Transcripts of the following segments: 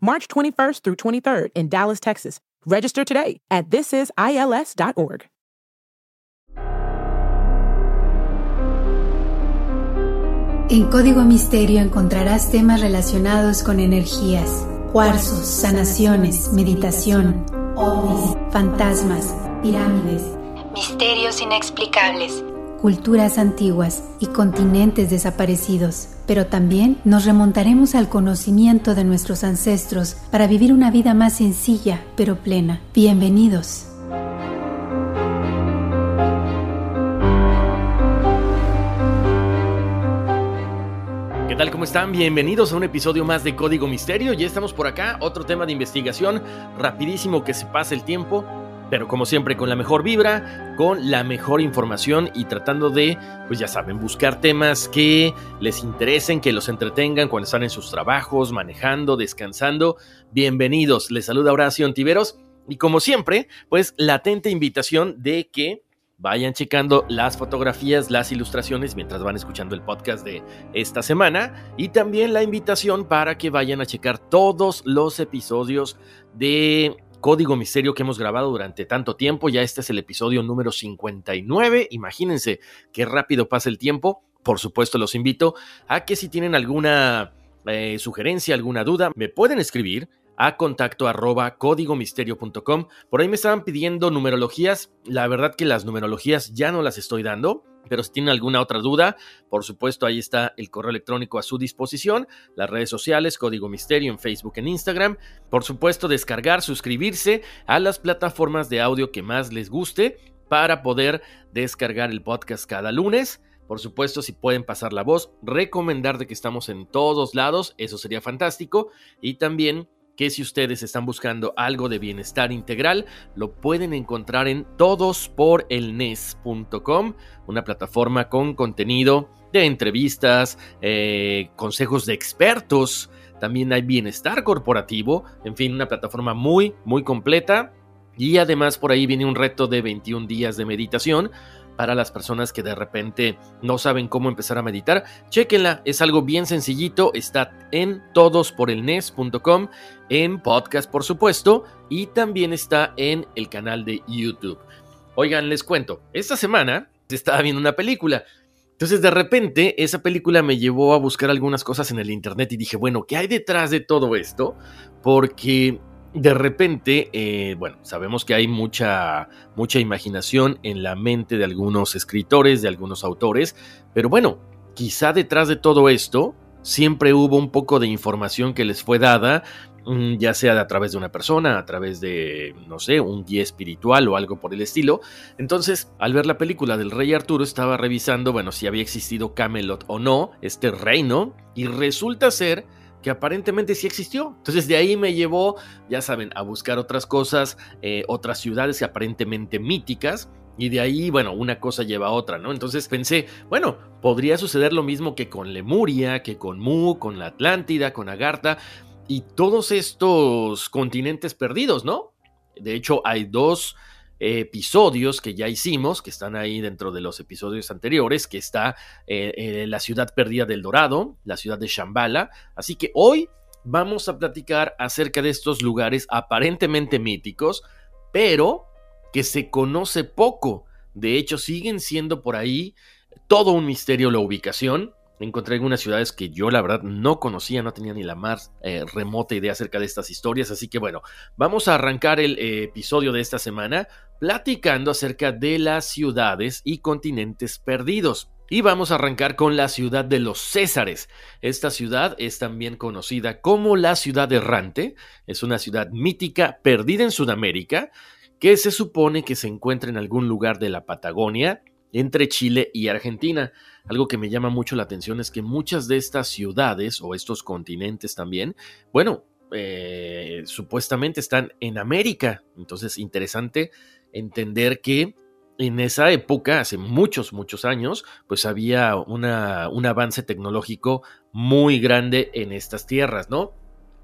March 21st through 23rd in Dallas, Texas. Register today at thisisils.org. En Código Misterio encontrarás temas relacionados con energías, cuarzos, sanaciones, meditación, ovnis, fantasmas, pirámides, misterios inexplicables, culturas antiguas y continentes desaparecidos. Pero también nos remontaremos al conocimiento de nuestros ancestros para vivir una vida más sencilla pero plena. Bienvenidos. ¿Qué tal? ¿Cómo están? Bienvenidos a un episodio más de Código Misterio. Ya estamos por acá, otro tema de investigación, rapidísimo que se pase el tiempo, pero como siempre con la mejor vibra, con la mejor información y tratando de, pues ya saben, buscar temas que les interesen, que los entretengan cuando están en sus trabajos, manejando, descansando. Bienvenidos, les saluda Horacio Antiveros y como siempre, pues latente invitación de que vayan checando las fotografías, las ilustraciones mientras van escuchando el podcast de esta semana y también la invitación para que vayan a checar todos los episodios de Código Misterio que hemos grabado durante tanto tiempo. Ya este es el episodio número 59. Imagínense qué rápido pasa el tiempo. Por supuesto, los invito a que si tienen alguna eh, sugerencia, alguna duda, me pueden escribir a contacto arroba códigomisterio.com. Por ahí me estaban pidiendo numerologías. La verdad que las numerologías ya no las estoy dando. Pero si tienen alguna otra duda, por supuesto, ahí está el correo electrónico a su disposición, las redes sociales, Código Misterio en Facebook, en Instagram. Por supuesto, descargar, suscribirse a las plataformas de audio que más les guste para poder descargar el podcast cada lunes. Por supuesto, si pueden pasar la voz, recomendar de que estamos en todos lados, eso sería fantástico. Y también que si ustedes están buscando algo de bienestar integral, lo pueden encontrar en todosporelnes.com, una plataforma con contenido de entrevistas, eh, consejos de expertos, también hay bienestar corporativo, en fin, una plataforma muy, muy completa. Y además por ahí viene un reto de 21 días de meditación para las personas que de repente no saben cómo empezar a meditar. Chequenla, es algo bien sencillito, está en todosporelnes.com, en podcast por supuesto, y también está en el canal de YouTube. Oigan, les cuento, esta semana estaba viendo una película. Entonces de repente esa película me llevó a buscar algunas cosas en el internet y dije, bueno, ¿qué hay detrás de todo esto? Porque de repente, eh, bueno, sabemos que hay mucha, mucha imaginación en la mente de algunos escritores, de algunos autores, pero bueno, quizá detrás de todo esto siempre hubo un poco de información que les fue dada, mm, ya sea a través de una persona, a través de, no sé, un guía espiritual o algo por el estilo. Entonces, al ver la película del rey Arturo, estaba revisando, bueno, si había existido Camelot o no, este reino, y resulta ser que aparentemente sí existió. Entonces de ahí me llevó, ya saben, a buscar otras cosas, eh, otras ciudades aparentemente míticas. Y de ahí, bueno, una cosa lleva a otra, ¿no? Entonces pensé, bueno, podría suceder lo mismo que con Lemuria, que con Mu, con la Atlántida, con Agartha y todos estos continentes perdidos, ¿no? De hecho, hay dos episodios que ya hicimos, que están ahí dentro de los episodios anteriores, que está eh, eh, la ciudad perdida del Dorado, la ciudad de Shambhala. Así que hoy vamos a platicar acerca de estos lugares aparentemente míticos, pero que se conoce poco. De hecho, siguen siendo por ahí todo un misterio la ubicación. Encontré algunas ciudades que yo la verdad no conocía, no tenía ni la más eh, remota idea acerca de estas historias, así que bueno, vamos a arrancar el eh, episodio de esta semana platicando acerca de las ciudades y continentes perdidos. Y vamos a arrancar con la ciudad de los Césares. Esta ciudad es también conocida como la ciudad errante. Es una ciudad mítica perdida en Sudamérica que se supone que se encuentra en algún lugar de la Patagonia entre Chile y Argentina. Algo que me llama mucho la atención es que muchas de estas ciudades o estos continentes también, bueno, eh, supuestamente están en América. Entonces, interesante entender que en esa época, hace muchos, muchos años, pues había un avance tecnológico muy grande en estas tierras, ¿no?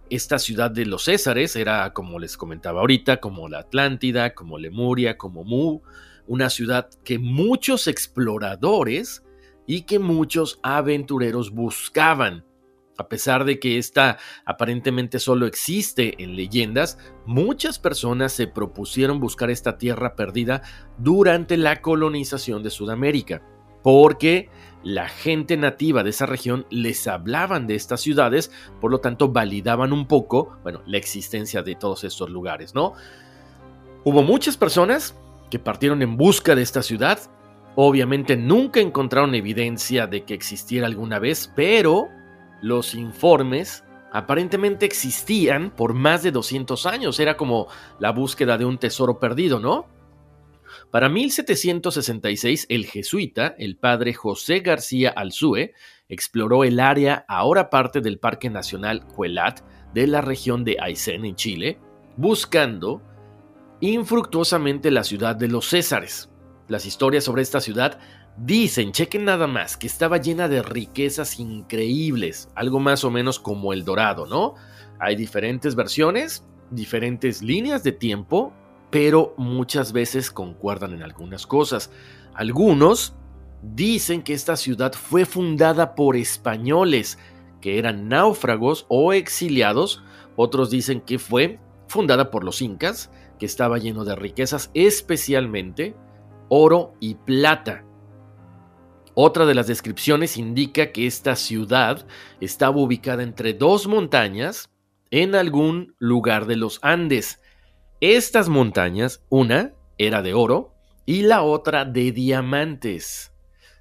Esta ciudad de los Césares era, como les comentaba ahorita, como la Atlántida, como Lemuria, como Mu, una ciudad que muchos exploradores y que muchos aventureros buscaban. A pesar de que esta aparentemente solo existe en leyendas, muchas personas se propusieron buscar esta tierra perdida durante la colonización de Sudamérica, porque la gente nativa de esa región les hablaban de estas ciudades, por lo tanto validaban un poco, bueno, la existencia de todos estos lugares, ¿no? Hubo muchas personas que partieron en busca de esta ciudad, obviamente nunca encontraron evidencia de que existiera alguna vez, pero los informes aparentemente existían por más de 200 años. Era como la búsqueda de un tesoro perdido, ¿no? Para 1766, el jesuita, el padre José García Alzúe, exploró el área ahora parte del Parque Nacional Cuelat de la región de Aysén en Chile, buscando infructuosamente la ciudad de los Césares. Las historias sobre esta ciudad Dicen, chequen nada más, que estaba llena de riquezas increíbles, algo más o menos como el dorado, ¿no? Hay diferentes versiones, diferentes líneas de tiempo, pero muchas veces concuerdan en algunas cosas. Algunos dicen que esta ciudad fue fundada por españoles, que eran náufragos o exiliados. Otros dicen que fue fundada por los incas, que estaba lleno de riquezas, especialmente oro y plata. Otra de las descripciones indica que esta ciudad estaba ubicada entre dos montañas en algún lugar de los Andes. Estas montañas, una era de oro y la otra de diamantes.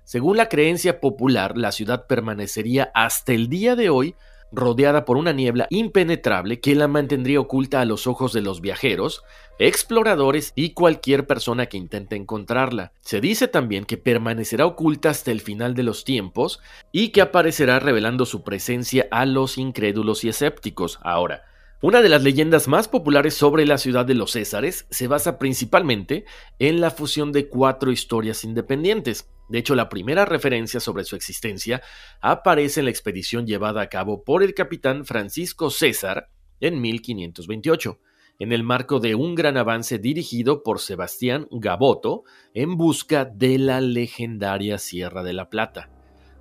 Según la creencia popular, la ciudad permanecería hasta el día de hoy rodeada por una niebla impenetrable que la mantendría oculta a los ojos de los viajeros, exploradores y cualquier persona que intente encontrarla. Se dice también que permanecerá oculta hasta el final de los tiempos y que aparecerá revelando su presencia a los incrédulos y escépticos. Ahora, una de las leyendas más populares sobre la ciudad de los Césares se basa principalmente en la fusión de cuatro historias independientes. De hecho, la primera referencia sobre su existencia aparece en la expedición llevada a cabo por el capitán Francisco César en 1528, en el marco de un gran avance dirigido por Sebastián Gaboto en busca de la legendaria Sierra de la Plata.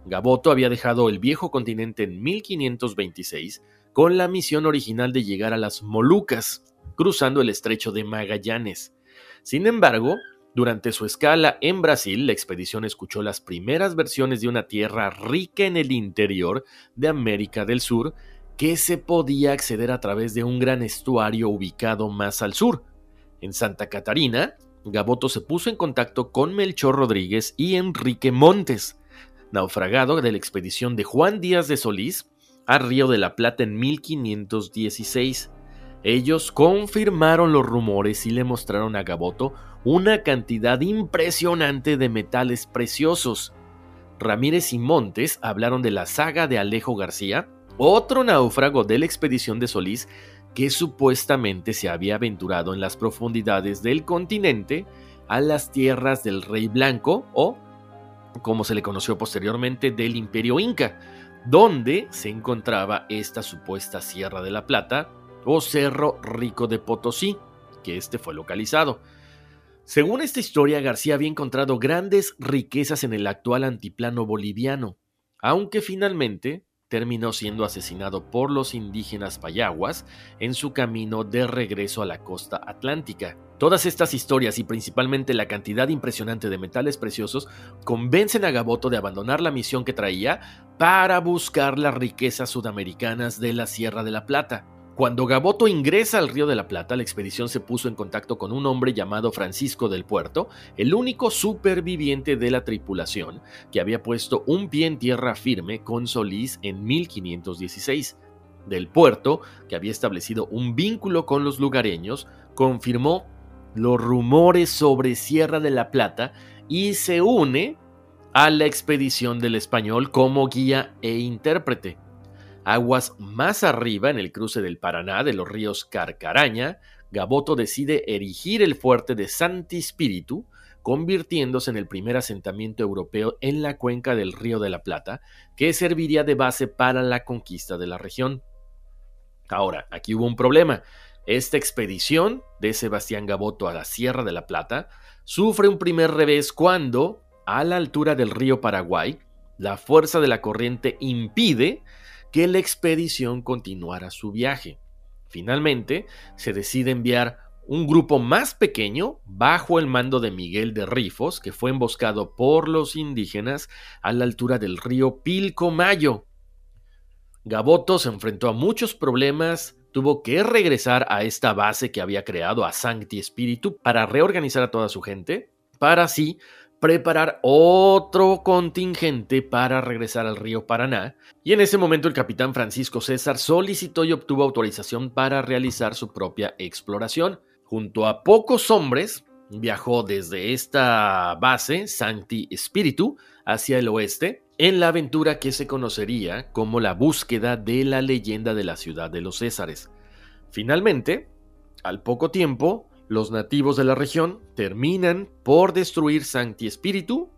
Gaboto había dejado el viejo continente en 1526 con la misión original de llegar a las Molucas, cruzando el estrecho de Magallanes. Sin embargo, durante su escala en Brasil, la expedición escuchó las primeras versiones de una tierra rica en el interior de América del Sur que se podía acceder a través de un gran estuario ubicado más al sur. En Santa Catarina, Gaboto se puso en contacto con Melchor Rodríguez y Enrique Montes, naufragado de la expedición de Juan Díaz de Solís a Río de la Plata en 1516. Ellos confirmaron los rumores y le mostraron a Gaboto una cantidad impresionante de metales preciosos. Ramírez y Montes hablaron de la saga de Alejo García, otro náufrago de la expedición de Solís que supuestamente se había aventurado en las profundidades del continente a las tierras del Rey Blanco o, como se le conoció posteriormente, del Imperio Inca, donde se encontraba esta supuesta Sierra de la Plata o Cerro Rico de Potosí, que este fue localizado. Según esta historia, García había encontrado grandes riquezas en el actual antiplano boliviano, aunque finalmente terminó siendo asesinado por los indígenas payaguas en su camino de regreso a la costa atlántica. Todas estas historias y principalmente la cantidad impresionante de metales preciosos convencen a Gaboto de abandonar la misión que traía para buscar las riquezas sudamericanas de la Sierra de la Plata. Cuando Gaboto ingresa al Río de la Plata, la expedición se puso en contacto con un hombre llamado Francisco del Puerto, el único superviviente de la tripulación que había puesto un pie en tierra firme con Solís en 1516. Del Puerto, que había establecido un vínculo con los lugareños, confirmó los rumores sobre Sierra de la Plata y se une a la expedición del español como guía e intérprete. Aguas más arriba, en el cruce del Paraná de los ríos Carcaraña, Gaboto decide erigir el fuerte de Santi Spiritu, convirtiéndose en el primer asentamiento europeo en la cuenca del Río de la Plata, que serviría de base para la conquista de la región. Ahora, aquí hubo un problema. Esta expedición de Sebastián Gaboto a la Sierra de la Plata sufre un primer revés cuando, a la altura del río Paraguay, la fuerza de la corriente impide que la expedición continuara su viaje. Finalmente, se decide enviar un grupo más pequeño bajo el mando de Miguel de Rifos, que fue emboscado por los indígenas a la altura del río Pilcomayo. Gaboto se enfrentó a muchos problemas, tuvo que regresar a esta base que había creado a Sancti Espíritu para reorganizar a toda su gente, para así preparar otro contingente para regresar al río Paraná, y en ese momento el capitán Francisco César solicitó y obtuvo autorización para realizar su propia exploración. Junto a pocos hombres, viajó desde esta base, Sancti Spiritu, hacia el oeste, en la aventura que se conocería como la búsqueda de la leyenda de la ciudad de los Césares. Finalmente, al poco tiempo, los nativos de la región terminan por destruir Sancti Espíritu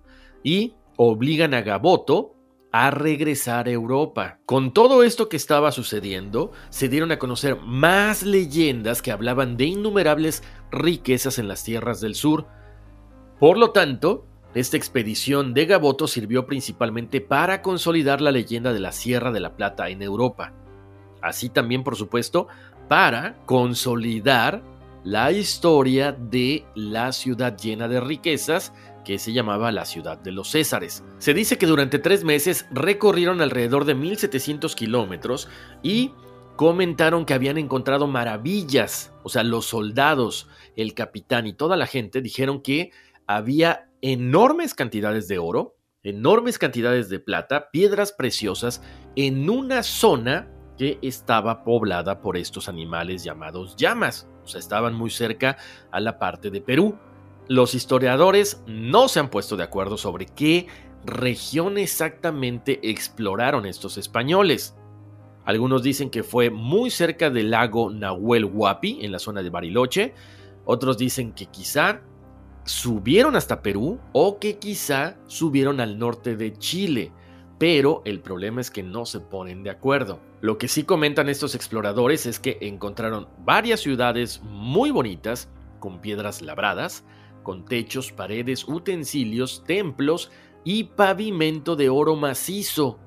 y obligan a Gaboto a regresar a Europa. Con todo esto que estaba sucediendo, se dieron a conocer más leyendas que hablaban de innumerables riquezas en las tierras del sur. Por lo tanto, esta expedición de Gaboto sirvió principalmente para consolidar la leyenda de la Sierra de la Plata en Europa. Así también, por supuesto, para consolidar la historia de la ciudad llena de riquezas que se llamaba la ciudad de los Césares. Se dice que durante tres meses recorrieron alrededor de 1700 kilómetros y comentaron que habían encontrado maravillas. O sea, los soldados, el capitán y toda la gente dijeron que había enormes cantidades de oro, enormes cantidades de plata, piedras preciosas en una zona que estaba poblada por estos animales llamados llamas o sea, estaban muy cerca a la parte de Perú. Los historiadores no se han puesto de acuerdo sobre qué región exactamente exploraron estos españoles. Algunos dicen que fue muy cerca del lago Nahuel Huapi, en la zona de Bariloche. Otros dicen que quizá subieron hasta Perú o que quizá subieron al norte de Chile pero el problema es que no se ponen de acuerdo. Lo que sí comentan estos exploradores es que encontraron varias ciudades muy bonitas, con piedras labradas, con techos, paredes, utensilios, templos y pavimento de oro macizo.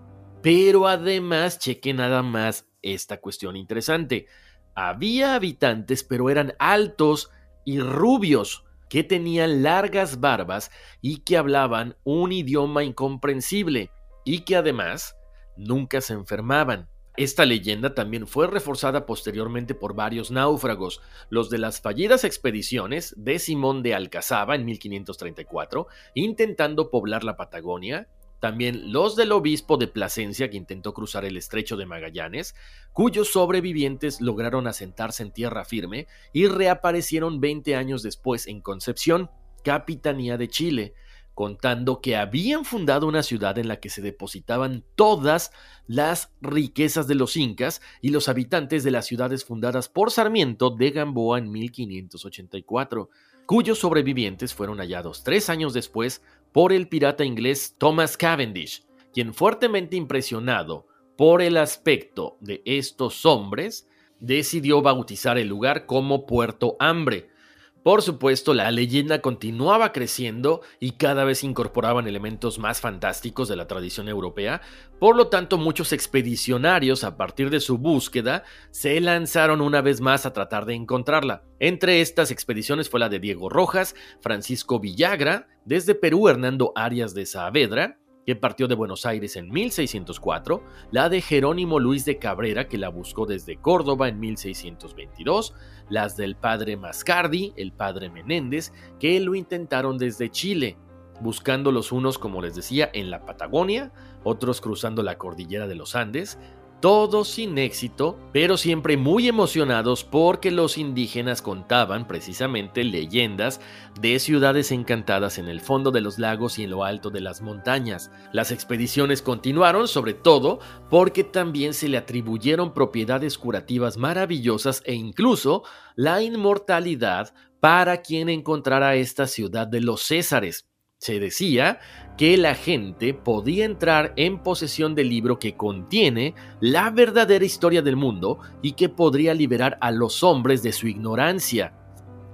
Pero además, cheque nada más esta cuestión interesante. Había habitantes, pero eran altos y rubios, que tenían largas barbas y que hablaban un idioma incomprensible y que además nunca se enfermaban. Esta leyenda también fue reforzada posteriormente por varios náufragos, los de las fallidas expediciones de Simón de Alcazaba en 1534, intentando poblar la Patagonia, también los del obispo de Plasencia que intentó cruzar el estrecho de Magallanes, cuyos sobrevivientes lograron asentarse en tierra firme y reaparecieron 20 años después en Concepción, capitanía de Chile, contando que habían fundado una ciudad en la que se depositaban todas las riquezas de los incas y los habitantes de las ciudades fundadas por Sarmiento de Gamboa en 1584, cuyos sobrevivientes fueron hallados tres años después por el pirata inglés Thomas Cavendish, quien fuertemente impresionado por el aspecto de estos hombres, decidió bautizar el lugar como Puerto Hambre, Por supuesto, la leyenda continuaba creciendo y cada vez incorporaban elementos más fantásticos de la tradición europea, por lo tanto muchos expedicionarios a partir de su búsqueda se lanzaron una vez más a tratar de encontrarla. Entre estas expediciones fue la de Diego Rojas, Francisco Villagra, desde Perú Hernando Arias de Saavedra, que partió de Buenos Aires en 1604, la de Jerónimo Luis de Cabrera, que la buscó desde Córdoba en 1622, las del padre Mascardi, el padre Menéndez, que lo intentaron desde Chile, buscando los unos, como les decía, en la Patagonia, otros cruzando la cordillera de los Andes, todos sin éxito, pero siempre muy emocionados porque los indígenas contaban precisamente leyendas de ciudades encantadas en el fondo de los lagos y en lo alto de las montañas. Las expediciones continuaron sobre todo porque también se le atribuyeron propiedades curativas maravillosas e incluso la inmortalidad para quien encontrara esta ciudad de los Césares. Se decía que la gente podía entrar en posesión del libro que contiene la verdadera historia del mundo y que podría liberar a los hombres de su ignorancia.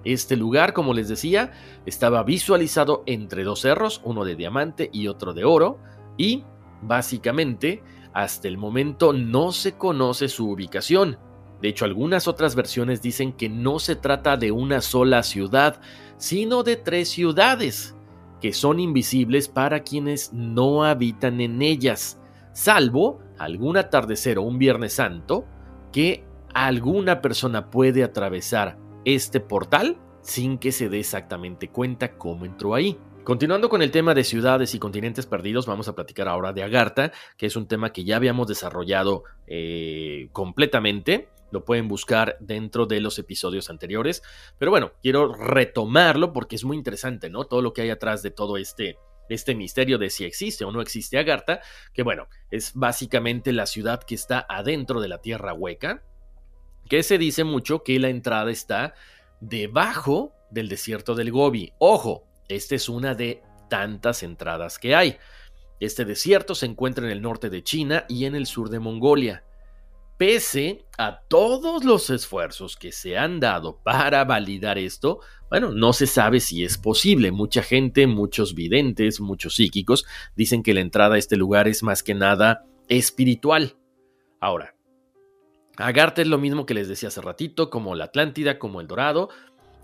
Este lugar, como les decía, estaba visualizado entre dos cerros, uno de diamante y otro de oro, y, básicamente, hasta el momento no se conoce su ubicación. De hecho, algunas otras versiones dicen que no se trata de una sola ciudad, sino de tres ciudades que son invisibles para quienes no habitan en ellas, salvo algún atardecer o un Viernes Santo que alguna persona puede atravesar este portal sin que se dé exactamente cuenta cómo entró ahí. Continuando con el tema de ciudades y continentes perdidos, vamos a platicar ahora de Agartha, que es un tema que ya habíamos desarrollado eh, completamente. Lo pueden buscar dentro de los episodios anteriores. Pero bueno, quiero retomarlo porque es muy interesante, ¿no? Todo lo que hay atrás de todo este, este misterio de si existe o no existe Agartha, que bueno, es básicamente la ciudad que está adentro de la Tierra Hueca, que se dice mucho que la entrada está debajo del desierto del Gobi. Ojo, esta es una de tantas entradas que hay. Este desierto se encuentra en el norte de China y en el sur de Mongolia. Pese a todos los esfuerzos que se han dado para validar esto, bueno, no se sabe si es posible. Mucha gente, muchos videntes, muchos psíquicos dicen que la entrada a este lugar es más que nada espiritual. Ahora, Agartha es lo mismo que les decía hace ratito, como la Atlántida, como el Dorado.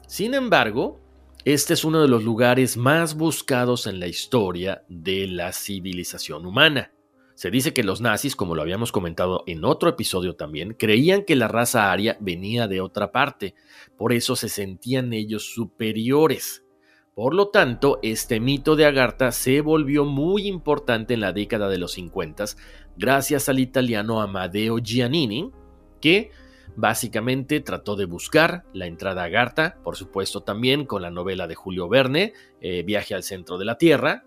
Sin embargo, este es uno de los lugares más buscados en la historia de la civilización humana. Se dice que los nazis, como lo habíamos comentado en otro episodio también, creían que la raza aria venía de otra parte, por eso se sentían ellos superiores. Por lo tanto, este mito de Agartha se volvió muy importante en la década de los 50 gracias al italiano Amadeo Giannini, que básicamente trató de buscar la entrada a Agartha, por supuesto también con la novela de Julio Verne, eh, Viaje al centro de la Tierra,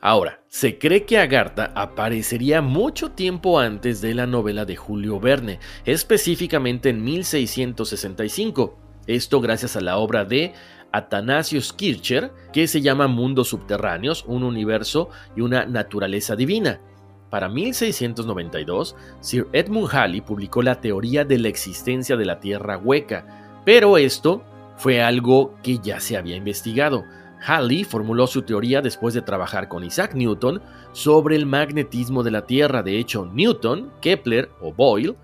Ahora, se cree que Agartha aparecería mucho tiempo antes de la novela de Julio Verne, específicamente en 1665. Esto gracias a la obra de Athanasius Kircher, que se llama Mundos Subterráneos, un universo y una naturaleza divina. Para 1692, Sir Edmund Halley publicó la teoría de la existencia de la Tierra hueca, pero esto fue algo que ya se había investigado. Halley formuló su teoría después de trabajar con Isaac Newton sobre el magnetismo de la Tierra. De hecho, Newton, Kepler o Boyle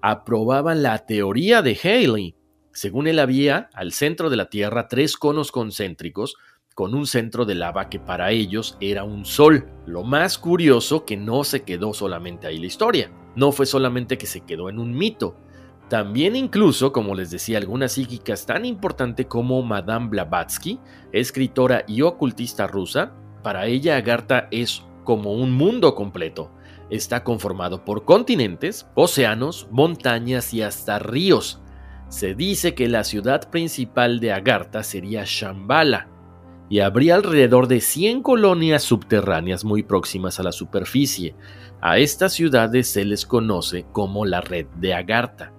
aprobaban la teoría de Halley. Según él había al centro de la Tierra tres conos concéntricos con un centro de lava que para ellos era un sol. Lo más curioso que no se quedó solamente ahí la historia. No fue solamente que se quedó en un mito, también incluso, como les decía, algunas psíquicas tan importante como Madame Blavatsky, escritora y ocultista rusa, para ella Agartha es como un mundo completo. Está conformado por continentes, océanos, montañas y hasta ríos. Se dice que la ciudad principal de Agartha sería Shambhala, y habría alrededor de 100 colonias subterráneas muy próximas a la superficie. A estas ciudades se les conoce como la red de Agartha.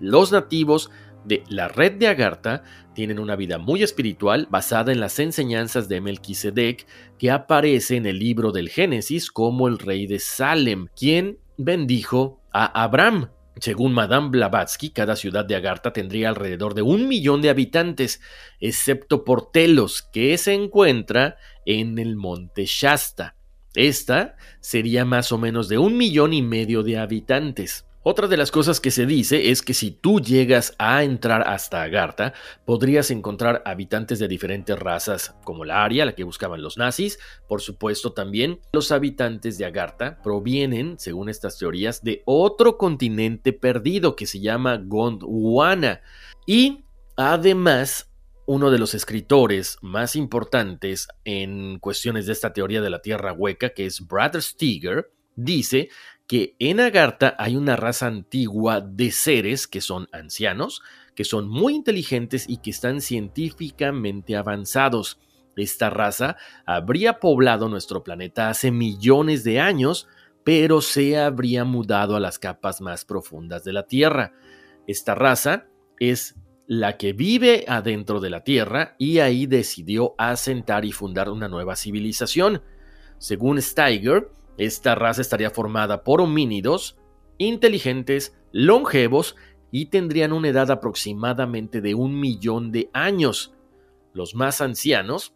Los nativos de la red de Agartha tienen una vida muy espiritual basada en las enseñanzas de Melquisedec que aparece en el libro del Génesis como el rey de Salem, quien bendijo a Abraham. Según Madame Blavatsky, cada ciudad de Agartha tendría alrededor de un millón de habitantes, excepto por Telos, que se encuentra en el monte Shasta. Esta sería más o menos de un millón y medio de habitantes. Otra de las cosas que se dice es que si tú llegas a entrar hasta Agartha, podrías encontrar habitantes de diferentes razas, como la Aria, la que buscaban los nazis. Por supuesto, también los habitantes de Agartha provienen, según estas teorías, de otro continente perdido que se llama Gondwana. Y además, uno de los escritores más importantes en cuestiones de esta teoría de la Tierra hueca, que es Brad Steger, dice que en Agartha hay una raza antigua de seres que son ancianos, que son muy inteligentes y que están científicamente avanzados. Esta raza habría poblado nuestro planeta hace millones de años, pero se habría mudado a las capas más profundas de la Tierra. Esta raza es la que vive adentro de la Tierra y ahí decidió asentar y fundar una nueva civilización. Según Steiger, esta raza estaría formada por homínidos inteligentes, longevos y tendrían una edad aproximadamente de un millón de años. Los más ancianos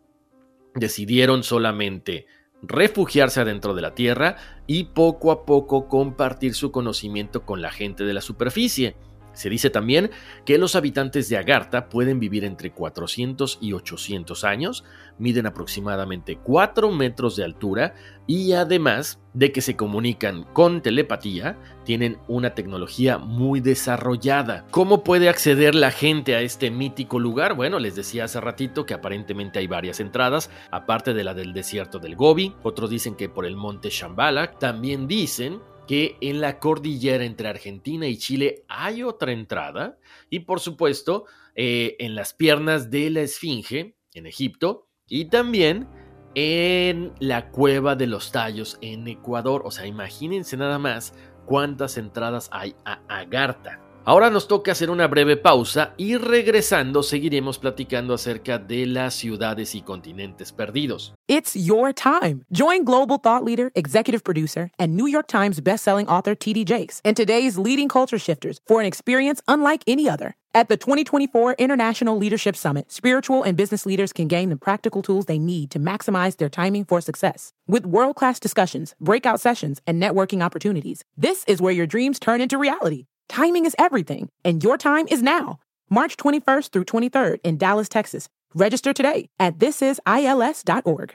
decidieron solamente refugiarse adentro de la Tierra y poco a poco compartir su conocimiento con la gente de la superficie. Se dice también que los habitantes de Agartha pueden vivir entre 400 y 800 años, miden aproximadamente 4 metros de altura y además de que se comunican con telepatía, tienen una tecnología muy desarrollada. ¿Cómo puede acceder la gente a este mítico lugar? Bueno, les decía hace ratito que aparentemente hay varias entradas, aparte de la del desierto del Gobi, otros dicen que por el monte Shambhala, también dicen que en la cordillera entre Argentina y Chile hay otra entrada y por supuesto eh, en las piernas de la Esfinge en Egipto y también en la cueva de los tallos en Ecuador. O sea, imagínense nada más cuántas entradas hay a Agartha. Ahora nos toca hacer una breve pausa y regresando seguiremos platicando acerca de las ciudades y continentes perdidos. It's your time. Join global thought leader, executive producer, and New York Times bestselling author TD Jakes and today's leading culture shifters for an experience unlike any other. At the 2024 International Leadership Summit, spiritual and business leaders can gain the practical tools they need to maximize their timing for success. With world class discussions, breakout sessions, and networking opportunities, this is where your dreams turn into reality. Timing is everything, and your time is now. March 21st through 23rd in Dallas, Texas. Register today at thisisils.org.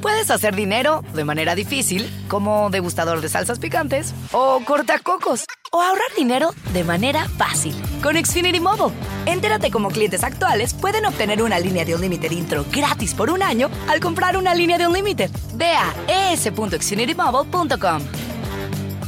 Puedes hacer dinero de manera difícil, como degustador de salsas picantes, o cortacocos, o ahorrar dinero de manera fácil con Xfinity Mobile. Entérate cómo clientes actuales pueden obtener una línea de Unlimited intro gratis por un año al comprar una línea de Unlimited. Ve a es.xfinitymobile.com.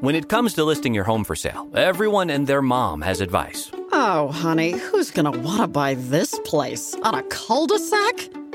When it comes to listing your home for sale, everyone and their mom has advice. Oh, honey, who's going to want to buy this place? On a cul de sac?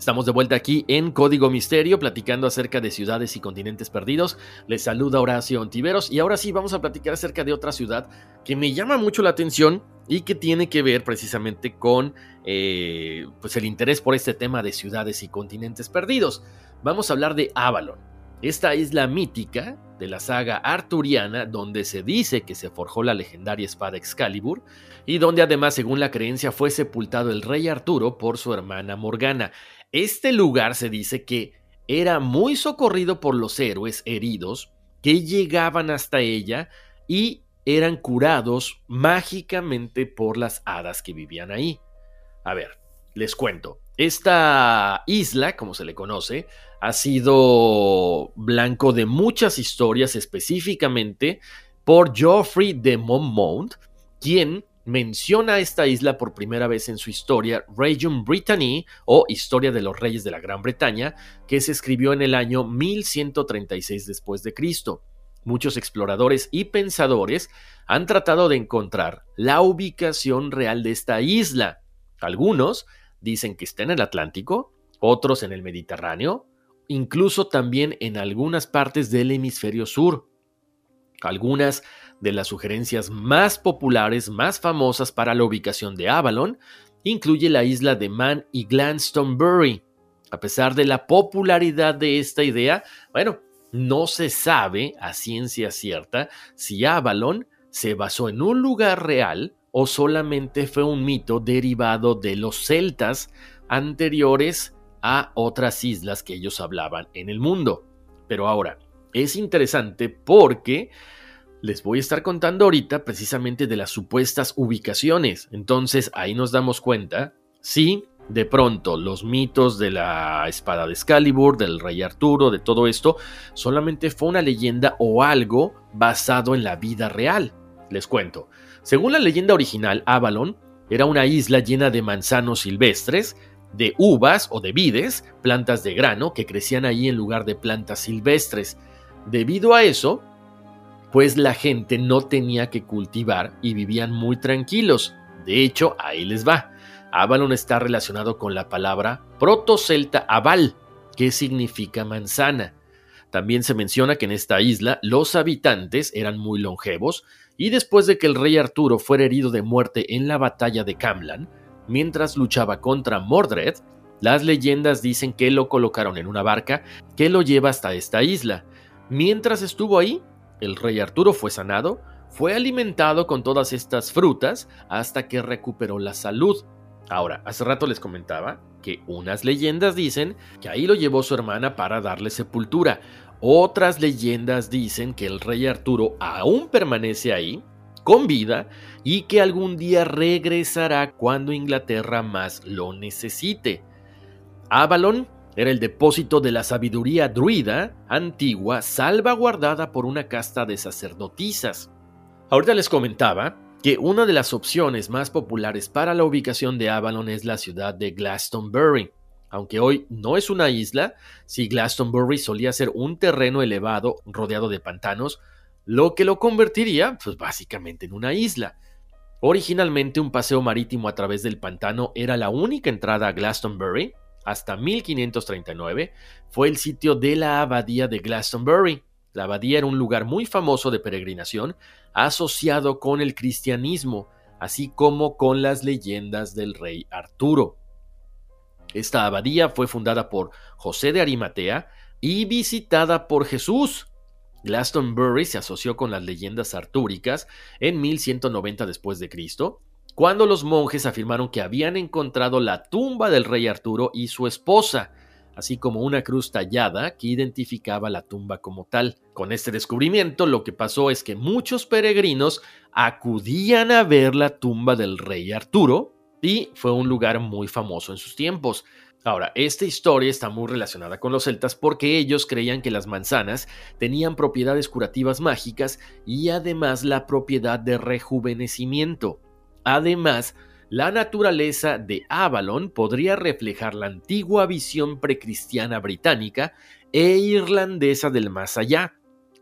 Estamos de vuelta aquí en Código Misterio, platicando acerca de ciudades y continentes perdidos. Les saluda Horacio Ontiveros y ahora sí vamos a platicar acerca de otra ciudad que me llama mucho la atención y que tiene que ver precisamente con eh, pues el interés por este tema de ciudades y continentes perdidos. Vamos a hablar de Avalon. Esta isla mítica de la saga arturiana donde se dice que se forjó la legendaria espada Excalibur y donde además según la creencia fue sepultado el rey Arturo por su hermana Morgana. Este lugar se dice que era muy socorrido por los héroes heridos que llegaban hasta ella y eran curados mágicamente por las hadas que vivían ahí. A ver, les cuento. Esta isla, como se le conoce, ha sido blanco de muchas historias específicamente por Geoffrey de Monmouth, quien menciona esta isla por primera vez en su historia Regium Britanniae o Historia de los Reyes de la Gran Bretaña, que se escribió en el año 1136 después de Cristo. Muchos exploradores y pensadores han tratado de encontrar la ubicación real de esta isla. Algunos dicen que está en el Atlántico, otros en el Mediterráneo, incluso también en algunas partes del hemisferio sur. Algunas de las sugerencias más populares, más famosas para la ubicación de Avalon, incluye la isla de Man y Glastonbury. A pesar de la popularidad de esta idea, bueno, no se sabe a ciencia cierta si Avalon se basó en un lugar real o solamente fue un mito derivado de los celtas anteriores a otras islas que ellos hablaban en el mundo. Pero ahora, es interesante porque les voy a estar contando ahorita precisamente de las supuestas ubicaciones. Entonces ahí nos damos cuenta si de pronto los mitos de la espada de Excalibur, del rey Arturo, de todo esto, solamente fue una leyenda o algo basado en la vida real. Les cuento. Según la leyenda original, Avalon era una isla llena de manzanos silvestres, de uvas o de vides, plantas de grano que crecían ahí en lugar de plantas silvestres. Debido a eso, pues la gente no tenía que cultivar y vivían muy tranquilos. De hecho, ahí les va. Avalon está relacionado con la palabra proto-celta aval, que significa manzana. También se menciona que en esta isla los habitantes eran muy longevos y después de que el rey Arturo fuera herido de muerte en la batalla de Camlan, mientras luchaba contra Mordred, las leyendas dicen que lo colocaron en una barca que lo lleva hasta esta isla. Mientras estuvo ahí, el rey Arturo fue sanado, fue alimentado con todas estas frutas hasta que recuperó la salud. Ahora, hace rato les comentaba que unas leyendas dicen que ahí lo llevó su hermana para darle sepultura. Otras leyendas dicen que el rey Arturo aún permanece ahí, con vida, y que algún día regresará cuando Inglaterra más lo necesite. Avalon era el depósito de la sabiduría druida antigua salvaguardada por una casta de sacerdotisas. Ahorita les comentaba que una de las opciones más populares para la ubicación de Avalon es la ciudad de Glastonbury. Aunque hoy no es una isla, si Glastonbury solía ser un terreno elevado rodeado de pantanos, lo que lo convertiría pues básicamente en una isla. Originalmente un paseo marítimo a través del pantano era la única entrada a Glastonbury, hasta 1539 fue el sitio de la abadía de Glastonbury. La abadía era un lugar muy famoso de peregrinación asociado con el cristianismo, así como con las leyendas del rey Arturo. Esta abadía fue fundada por José de Arimatea y visitada por Jesús. Glastonbury se asoció con las leyendas artúricas en 1190 después de Cristo cuando los monjes afirmaron que habían encontrado la tumba del rey Arturo y su esposa, así como una cruz tallada que identificaba la tumba como tal. Con este descubrimiento lo que pasó es que muchos peregrinos acudían a ver la tumba del rey Arturo y fue un lugar muy famoso en sus tiempos. Ahora, esta historia está muy relacionada con los celtas porque ellos creían que las manzanas tenían propiedades curativas mágicas y además la propiedad de rejuvenecimiento. Además, la naturaleza de Avalon podría reflejar la antigua visión precristiana británica e irlandesa del más allá.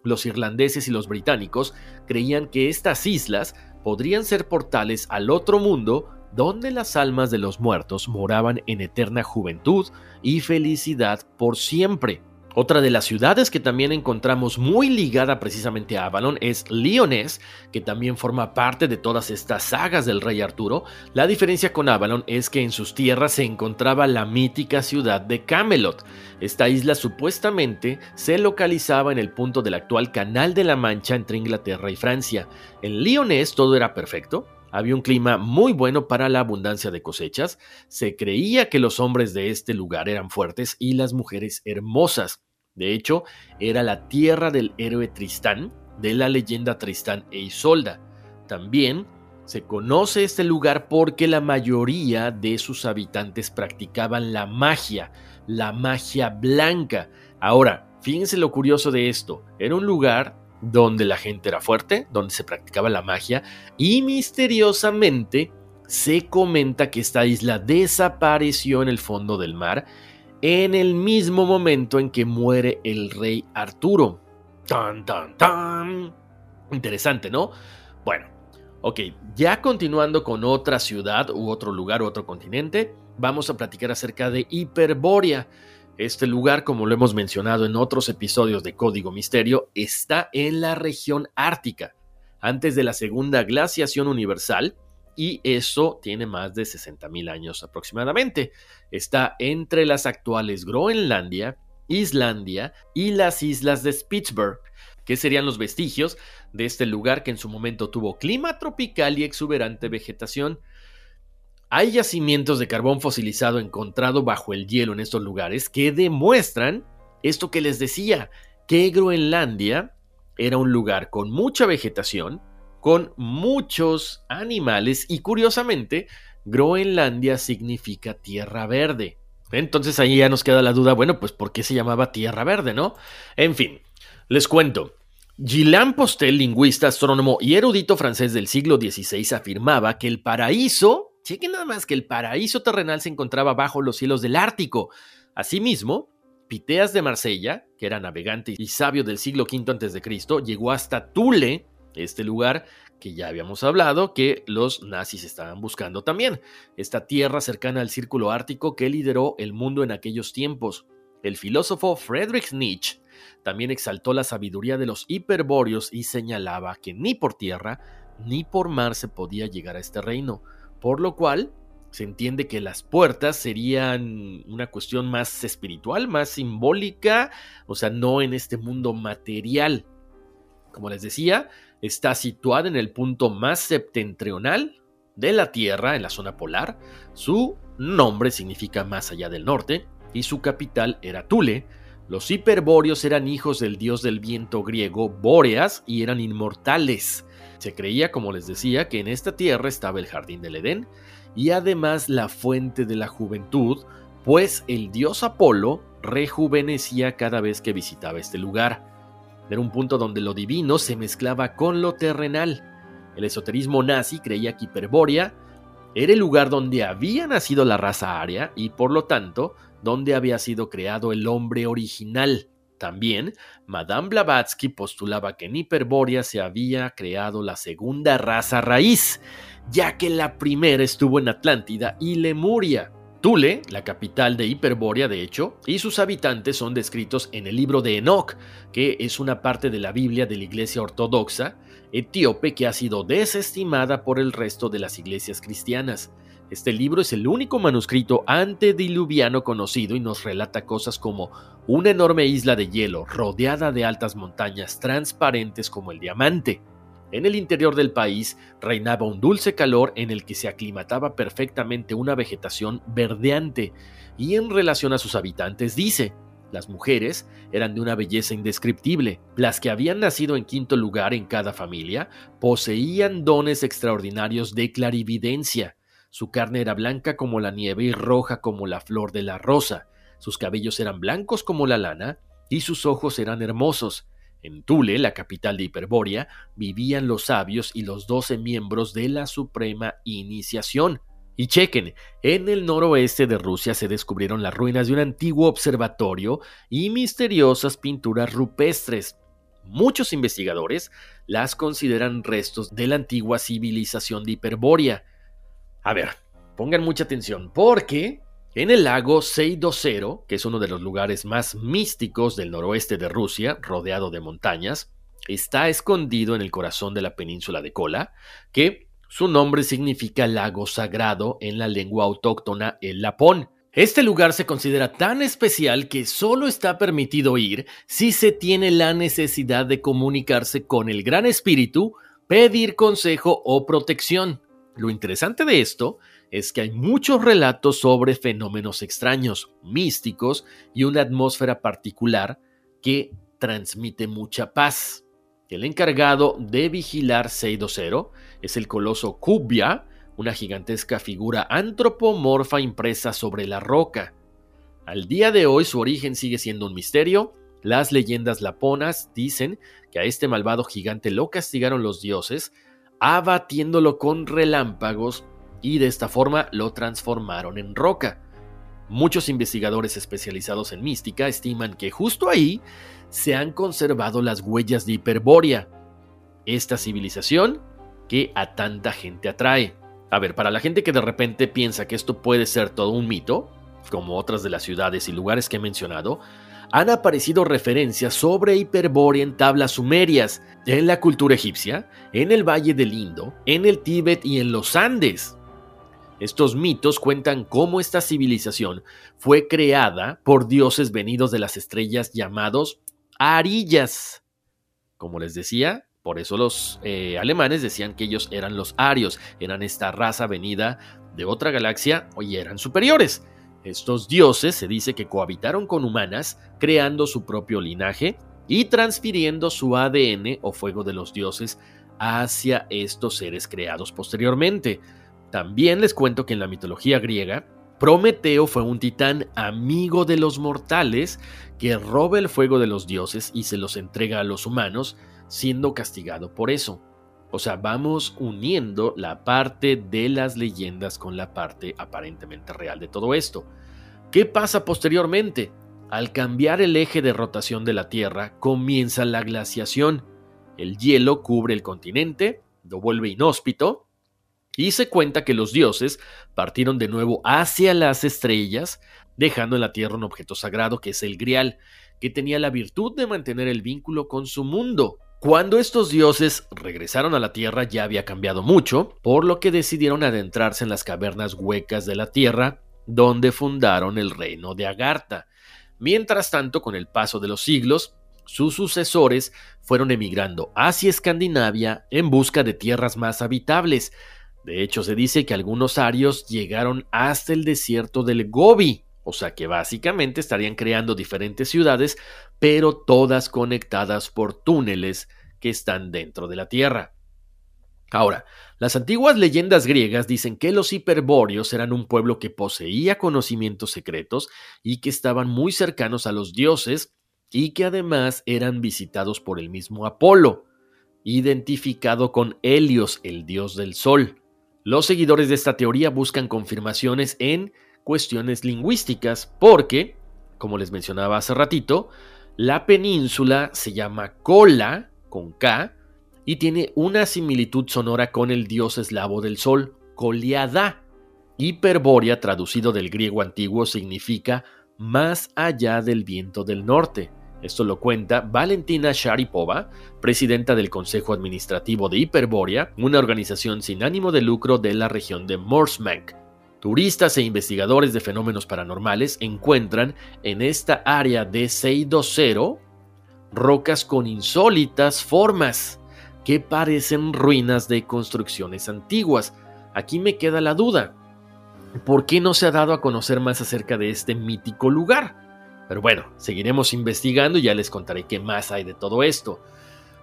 Los irlandeses y los británicos creían que estas islas podrían ser portales al otro mundo donde las almas de los muertos moraban en eterna juventud y felicidad por siempre. Otra de las ciudades que también encontramos muy ligada precisamente a Avalon es Lyonés, que también forma parte de todas estas sagas del rey Arturo. La diferencia con Avalon es que en sus tierras se encontraba la mítica ciudad de Camelot. Esta isla supuestamente se localizaba en el punto del actual Canal de la Mancha entre Inglaterra y Francia. En Lyonés todo era perfecto, había un clima muy bueno para la abundancia de cosechas, se creía que los hombres de este lugar eran fuertes y las mujeres hermosas. De hecho, era la tierra del héroe Tristán, de la leyenda Tristán e Isolda. También se conoce este lugar porque la mayoría de sus habitantes practicaban la magia, la magia blanca. Ahora, fíjense lo curioso de esto. Era un lugar donde la gente era fuerte, donde se practicaba la magia y misteriosamente se comenta que esta isla desapareció en el fondo del mar en el mismo momento en que muere el rey Arturo. Tan, tan, tan. Interesante, ¿no? Bueno, ok, ya continuando con otra ciudad u otro lugar u otro continente, vamos a platicar acerca de Hiperbórea. Este lugar, como lo hemos mencionado en otros episodios de Código Misterio, está en la región ártica, antes de la segunda glaciación universal, y eso tiene más de 60.000 años aproximadamente. Está entre las actuales Groenlandia, Islandia y las islas de Spitzberg, que serían los vestigios de este lugar que en su momento tuvo clima tropical y exuberante vegetación, hay yacimientos de carbón fosilizado encontrado bajo el hielo en estos lugares que demuestran esto que les decía, que Groenlandia era un lugar con mucha vegetación, con muchos animales y curiosamente Groenlandia significa tierra verde. Entonces ahí ya nos queda la duda, bueno, pues ¿por qué se llamaba tierra verde, no? En fin, les cuento. Gilles Postel, lingüista, astrónomo y erudito francés del siglo XVI, afirmaba que el paraíso Chequen nada más que el paraíso terrenal se encontraba bajo los cielos del Ártico. Asimismo, Piteas de Marsella, que era navegante y sabio del siglo V a.C., llegó hasta Tule, este lugar que ya habíamos hablado que los nazis estaban buscando también, esta tierra cercana al círculo ártico que lideró el mundo en aquellos tiempos. El filósofo Friedrich Nietzsche también exaltó la sabiduría de los hiperbóreos y señalaba que ni por tierra ni por mar se podía llegar a este reino, por lo cual se entiende que las puertas serían una cuestión más espiritual, más simbólica, o sea, no en este mundo material. Como les decía, está situada en el punto más septentrional de la Tierra, en la zona polar. Su nombre significa más allá del norte y su capital era Tule. Los hiperbóreos eran hijos del dios del viento griego Bóreas y eran inmortales. Se creía, como les decía, que en esta tierra estaba el jardín del Edén y además la fuente de la juventud, pues el dios Apolo rejuvenecía cada vez que visitaba este lugar. Era un punto donde lo divino se mezclaba con lo terrenal. El esoterismo nazi creía que Hiperbórea era el lugar donde había nacido la raza aria y por lo tanto donde había sido creado el hombre original. También, Madame Blavatsky postulaba que en Hiperbórea se había creado la segunda raza raíz, ya que la primera estuvo en Atlántida y Lemuria. Tule, la capital de Hiperbórea de hecho, y sus habitantes son descritos en el libro de Enoch, que es una parte de la Biblia de la Iglesia Ortodoxa etíope que ha sido desestimada por el resto de las iglesias cristianas. Este libro es el único manuscrito antediluviano conocido y nos relata cosas como una enorme isla de hielo rodeada de altas montañas transparentes como el diamante. En el interior del país reinaba un dulce calor en el que se aclimataba perfectamente una vegetación verdeante, y en relación a sus habitantes dice, las mujeres eran de una belleza indescriptible. Las que habían nacido en quinto lugar en cada familia poseían dones extraordinarios de clarividencia. Su carne era blanca como la nieve y roja como la flor de la rosa. Sus cabellos eran blancos como la lana y sus ojos eran hermosos. En Tule, la capital de Hiperbórea, vivían los sabios y los doce miembros de la Suprema Iniciación. Y chequen, en el noroeste de Rusia se descubrieron las ruinas de un antiguo observatorio y misteriosas pinturas rupestres. Muchos investigadores las consideran restos de la antigua civilización de Hiperbórea. A ver, pongan mucha atención, porque en el lago Seidosero, que es uno de los lugares más místicos del noroeste de Rusia, rodeado de montañas, está escondido en el corazón de la península de Kola, que su nombre significa lago sagrado en la lengua autóctona el lapón. Este lugar se considera tan especial que solo está permitido ir si se tiene la necesidad de comunicarse con el Gran Espíritu, pedir consejo o protección. Lo interesante de esto es que hay muchos relatos sobre fenómenos extraños, místicos y una atmósfera particular que transmite mucha paz. El encargado de vigilar Seido Zero es el coloso Kubia, una gigantesca figura antropomorfa impresa sobre la roca. Al día de hoy su origen sigue siendo un misterio. Las leyendas laponas dicen que a este malvado gigante lo castigaron los dioses, abatiéndolo con relámpagos y de esta forma lo transformaron en roca. Muchos investigadores especializados en mística estiman que justo ahí se han conservado las huellas de Hiperbórea, esta civilización que a tanta gente atrae. A ver, para la gente que de repente piensa que esto puede ser todo un mito, como otras de las ciudades y lugares que he mencionado, han aparecido referencias sobre Hiperbórea en tablas sumerias, en la cultura egipcia, en el Valle del Indo, en el Tíbet y en los Andes. Estos mitos cuentan cómo esta civilización fue creada por dioses venidos de las estrellas llamados arillas. Como les decía, por eso los eh, alemanes decían que ellos eran los arios, eran esta raza venida de otra galaxia y eran superiores. Estos dioses se dice que cohabitaron con humanas, creando su propio linaje y transfiriendo su ADN o fuego de los dioses hacia estos seres creados posteriormente. También les cuento que en la mitología griega, Prometeo fue un titán amigo de los mortales que roba el fuego de los dioses y se los entrega a los humanos, siendo castigado por eso. O sea, vamos uniendo la parte de las leyendas con la parte aparentemente real de todo esto. ¿Qué pasa posteriormente? Al cambiar el eje de rotación de la Tierra, comienza la glaciación. El hielo cubre el continente, lo vuelve inhóspito, y se cuenta que los dioses partieron de nuevo hacia las estrellas, dejando en la Tierra un objeto sagrado que es el Grial, que tenía la virtud de mantener el vínculo con su mundo. Cuando estos dioses regresaron a la Tierra ya había cambiado mucho, por lo que decidieron adentrarse en las cavernas huecas de la Tierra, donde fundaron el reino de Agartha. Mientras tanto, con el paso de los siglos, sus sucesores fueron emigrando hacia Escandinavia en busca de tierras más habitables, de hecho, se dice que algunos arios llegaron hasta el desierto del Gobi, o sea que básicamente estarían creando diferentes ciudades, pero todas conectadas por túneles que están dentro de la Tierra. Ahora, las antiguas leyendas griegas dicen que los hiperbóreos eran un pueblo que poseía conocimientos secretos y que estaban muy cercanos a los dioses y que además eran visitados por el mismo Apolo, identificado con Helios, el dios del sol. Los seguidores de esta teoría buscan confirmaciones en cuestiones lingüísticas porque, como les mencionaba hace ratito, la península se llama Kola, con K, y tiene una similitud sonora con el dios eslavo del sol, Koliada. Hiperbórea, traducido del griego antiguo, significa más allá del viento del norte. Esto lo cuenta Valentina Sharipova, presidenta del Consejo Administrativo de Hiperbórea, una organización sin ánimo de lucro de la región de Morsmank. Turistas e investigadores de fenómenos paranormales encuentran en esta área de Seido Cero rocas con insólitas formas que parecen ruinas de construcciones antiguas. Aquí me queda la duda. ¿Por qué no se ha dado a conocer más acerca de este mítico lugar? Pero bueno, seguiremos investigando y ya les contaré qué más hay de todo esto.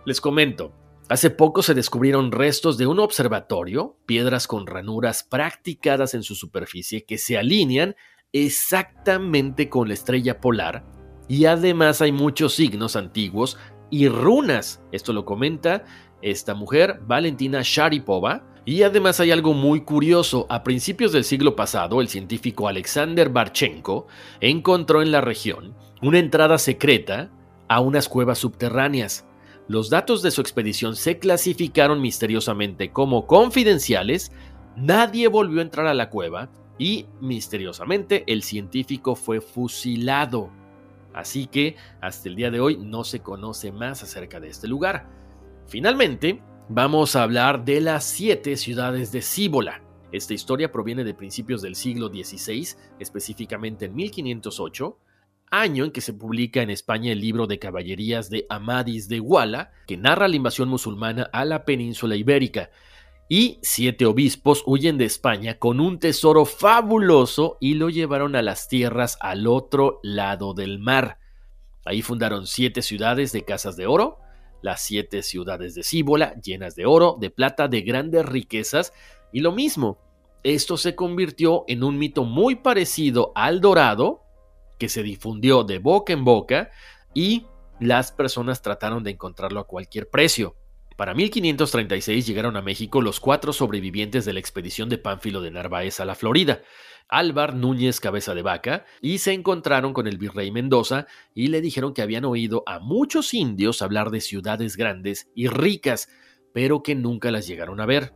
Les comento, hace poco se descubrieron restos de un observatorio, piedras con ranuras practicadas en su superficie que se alinean exactamente con la estrella polar y además hay muchos signos antiguos y runas. Esto lo comenta esta mujer, Valentina Sharipova, y además hay algo muy curioso. A principios del siglo pasado, el científico Alexander Barchenko encontró en la región una entrada secreta a unas cuevas subterráneas. Los datos de su expedición se clasificaron misteriosamente como confidenciales, nadie volvió a entrar a la cueva y, misteriosamente, el científico fue fusilado. Así que, hasta el día de hoy, no se conoce más acerca de este lugar. Finalmente, Vamos a hablar de las siete ciudades de Cíbola. Esta historia proviene de principios del siglo XVI, específicamente en 1508, año en que se publica en España el libro de caballerías de Amadis de Guala, que narra la invasión musulmana a la península ibérica. y siete obispos huyen de España con un tesoro fabuloso y lo llevaron a las tierras al otro lado del mar. Ahí fundaron siete ciudades de casas de oro, las siete ciudades de Cíbola, llenas de oro, de plata, de grandes riquezas, y lo mismo, esto se convirtió en un mito muy parecido al dorado, que se difundió de boca en boca, y las personas trataron de encontrarlo a cualquier precio. Para 1536 llegaron a México los cuatro sobrevivientes de la expedición de Pánfilo de Narváez a la Florida, Álvar Núñez Cabeza de Vaca, y se encontraron con el virrey Mendoza y le dijeron que habían oído a muchos indios hablar de ciudades grandes y ricas, pero que nunca las llegaron a ver.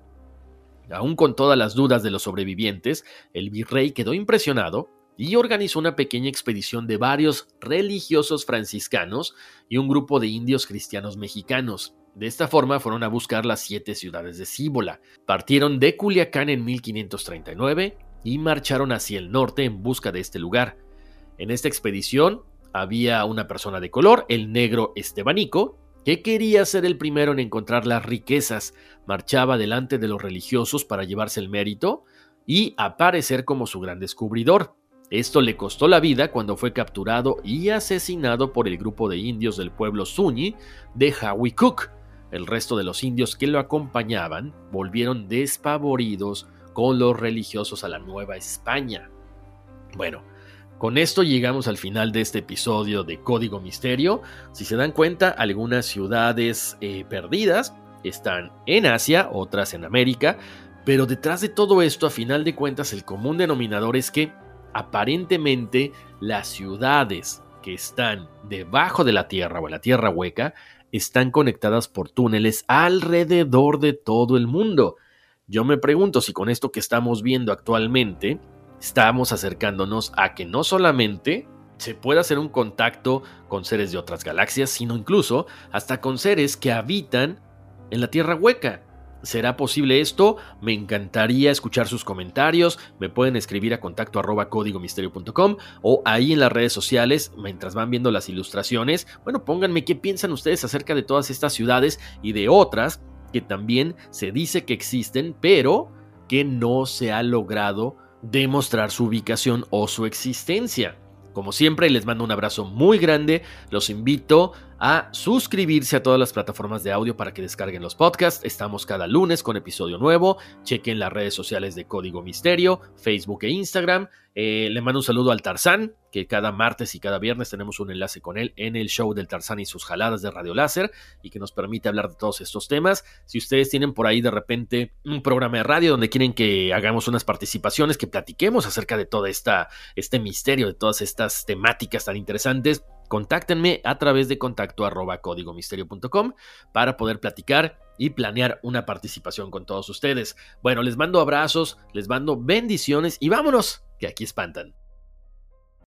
Aún con todas las dudas de los sobrevivientes, el virrey quedó impresionado y organizó una pequeña expedición de varios religiosos franciscanos y un grupo de indios cristianos mexicanos. De esta forma fueron a buscar las siete ciudades de Cíbola. Partieron de Culiacán en 1539 y marcharon hacia el norte en busca de este lugar. En esta expedición había una persona de color, el negro Estebanico, que quería ser el primero en encontrar las riquezas, marchaba delante de los religiosos para llevarse el mérito y aparecer como su gran descubridor. Esto le costó la vida cuando fue capturado y asesinado por el grupo de indios del pueblo Zuni de Cook. El resto de los indios que lo acompañaban volvieron despavoridos con los religiosos a la Nueva España. Bueno, con esto llegamos al final de este episodio de Código Misterio. Si se dan cuenta, algunas ciudades eh, perdidas están en Asia, otras en América, pero detrás de todo esto, a final de cuentas, el común denominador es que aparentemente las ciudades que están debajo de la Tierra o en la Tierra hueca están conectadas por túneles alrededor de todo el mundo. Yo me pregunto si con esto que estamos viendo actualmente estamos acercándonos a que no solamente se pueda hacer un contacto con seres de otras galaxias, sino incluso hasta con seres que habitan en la Tierra hueca. ¿Será posible esto? Me encantaría escuchar sus comentarios. Me pueden escribir a contacto arroba códigomisterio.com o ahí en las redes sociales, mientras van viendo las ilustraciones. Bueno, pónganme qué piensan ustedes acerca de todas estas ciudades y de otras que también se dice que existen, pero que no se ha logrado demostrar su ubicación o su existencia. Como siempre, les mando un abrazo muy grande. Los invito a suscribirse a todas las plataformas de audio para que descarguen los podcasts. Estamos cada lunes con episodio nuevo. Chequen las redes sociales de Código Misterio, Facebook e Instagram. Eh, le mando un saludo al Tarzán, que cada martes y cada viernes tenemos un enlace con él en el show del Tarzán y sus jaladas de Radio Láser y que nos permite hablar de todos estos temas. Si ustedes tienen por ahí de repente un programa de radio donde quieren que hagamos unas participaciones, que platiquemos acerca de todo esta, este misterio, de todas estas temáticas tan interesantes, contáctenme a través de contacto arroba códigomisterio.com para poder platicar y planear una participación con todos ustedes. Bueno, les mando abrazos, les mando bendiciones y vámonos, que aquí espantan.